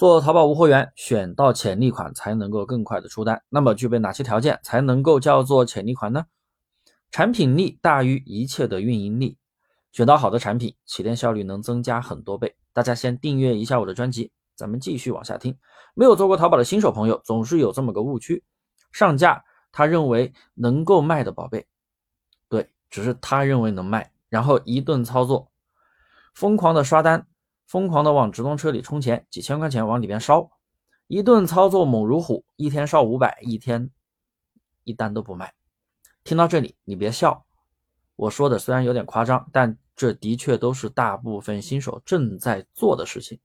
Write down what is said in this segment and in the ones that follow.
做淘宝无货源，选到潜力款才能够更快的出单。那么具备哪些条件才能够叫做潜力款呢？产品力大于一切的运营力，选到好的产品，起店效率能增加很多倍。大家先订阅一下我的专辑，咱们继续往下听。没有做过淘宝的新手朋友，总是有这么个误区：上架他认为能够卖的宝贝，对，只是他认为能卖，然后一顿操作，疯狂的刷单。疯狂的往直通车里充钱，几千块钱往里边烧，一顿操作猛如虎，一天烧五百，一天一单都不卖。听到这里，你别笑，我说的虽然有点夸张，但这的确都是大部分新手正在做的事情。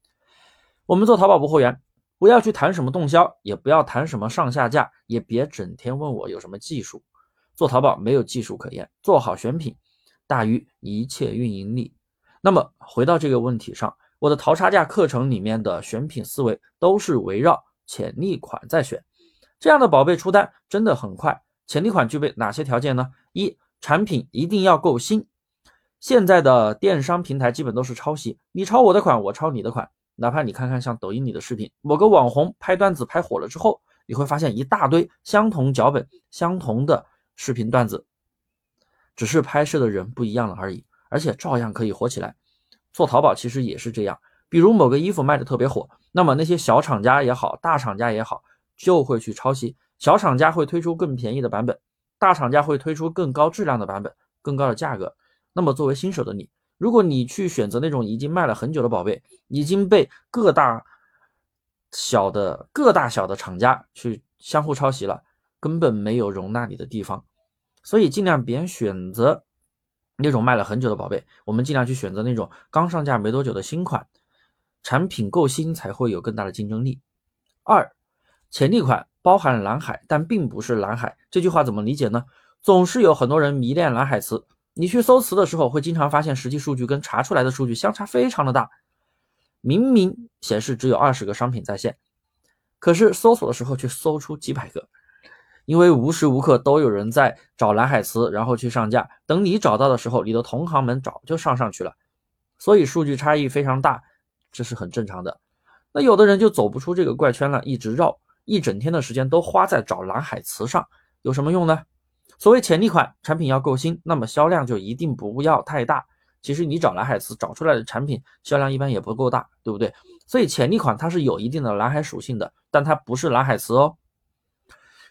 我们做淘宝不货源，不要去谈什么动销，也不要谈什么上下架，也别整天问我有什么技术。做淘宝没有技术可言，做好选品大于一切运营力。那么回到这个问题上。我的淘差价课程里面的选品思维都是围绕潜力款在选，这样的宝贝出单真的很快。潜力款具备哪些条件呢？一、产品一定要够新。现在的电商平台基本都是抄袭，你抄我的款，我抄你的款。哪怕你看看像抖音里的视频，某个网红拍段子拍火了之后，你会发现一大堆相同脚本、相同的视频段子，只是拍摄的人不一样了而已，而且照样可以火起来。做淘宝其实也是这样，比如某个衣服卖的特别火，那么那些小厂家也好，大厂家也好，就会去抄袭。小厂家会推出更便宜的版本，大厂家会推出更高质量的版本，更高的价格。那么作为新手的你，如果你去选择那种已经卖了很久的宝贝，已经被各大小的各大小的厂家去相互抄袭了，根本没有容纳你的地方。所以尽量别选择。那种卖了很久的宝贝，我们尽量去选择那种刚上架没多久的新款，产品够新才会有更大的竞争力。二，潜力款包含蓝海，但并不是蓝海。这句话怎么理解呢？总是有很多人迷恋蓝海词，你去搜词的时候，会经常发现实际数据跟查出来的数据相差非常的大。明明显示只有二十个商品在线，可是搜索的时候却搜出几百个。因为无时无刻都有人在找蓝海词，然后去上架。等你找到的时候，你的同行们早就上上去了，所以数据差异非常大，这是很正常的。那有的人就走不出这个怪圈了，一直绕，一整天的时间都花在找蓝海词上，有什么用呢？所谓潜力款产品要够新，那么销量就一定不要太大。其实你找蓝海词找出来的产品销量一般也不够大，对不对？所以潜力款它是有一定的蓝海属性的，但它不是蓝海词哦。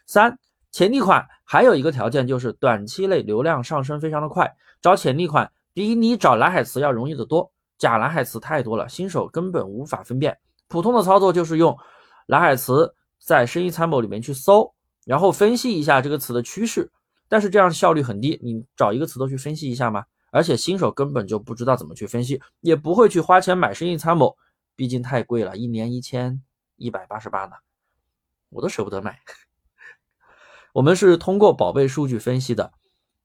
三。潜力款还有一个条件就是短期内流量上升非常的快，找潜力款比你找蓝海词要容易得多。假蓝海词太多了，新手根本无法分辨。普通的操作就是用蓝海词在生意参谋里面去搜，然后分析一下这个词的趋势。但是这样效率很低，你找一个词都去分析一下吗？而且新手根本就不知道怎么去分析，也不会去花钱买生意参谋，毕竟太贵了，一年一千一百八十八呢，我都舍不得买。我们是通过宝贝数据分析的，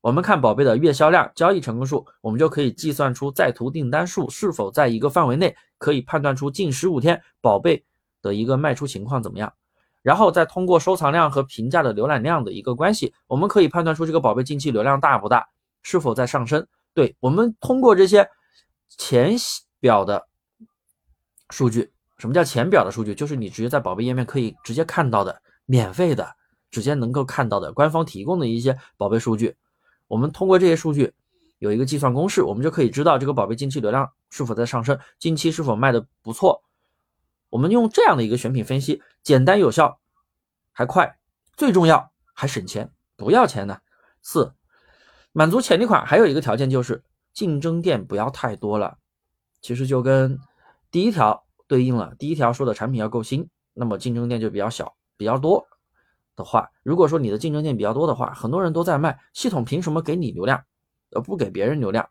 我们看宝贝的月销量、交易成功数，我们就可以计算出在途订单数是否在一个范围内，可以判断出近十五天宝贝的一个卖出情况怎么样。然后再通过收藏量和评价的浏览量的一个关系，我们可以判断出这个宝贝近期流量大不大，是否在上升。对我们通过这些浅表的数据，什么叫浅表的数据？就是你直接在宝贝页面可以直接看到的，免费的。直接能够看到的官方提供的一些宝贝数据，我们通过这些数据有一个计算公式，我们就可以知道这个宝贝近期流量是否在上升，近期是否卖的不错。我们用这样的一个选品分析，简单有效，还快，最重要还省钱，不要钱呢。四，满足潜力款还有一个条件就是竞争店不要太多了。其实就跟第一条对应了，第一条说的产品要够新，那么竞争店就比较小，比较多。的话，如果说你的竞争店比较多的话，很多人都在卖，系统凭什么给你流量，而不给别人流量？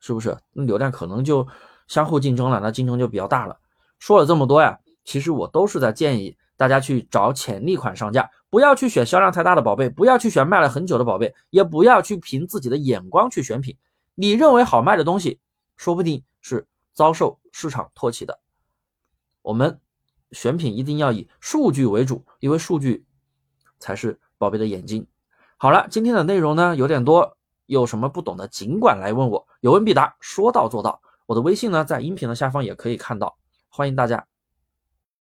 是不是？那流量可能就相互竞争了，那竞争就比较大了。说了这么多呀，其实我都是在建议大家去找潜力款上架，不要去选销量太大的宝贝，不要去选卖了很久的宝贝，也不要去凭自己的眼光去选品。你认为好卖的东西，说不定是遭受市场唾弃的。我们选品一定要以数据为主，因为数据。才是宝贝的眼睛。好了，今天的内容呢有点多，有什么不懂的尽管来问我，有问必答，说到做到。我的微信呢在音频的下方也可以看到，欢迎大家。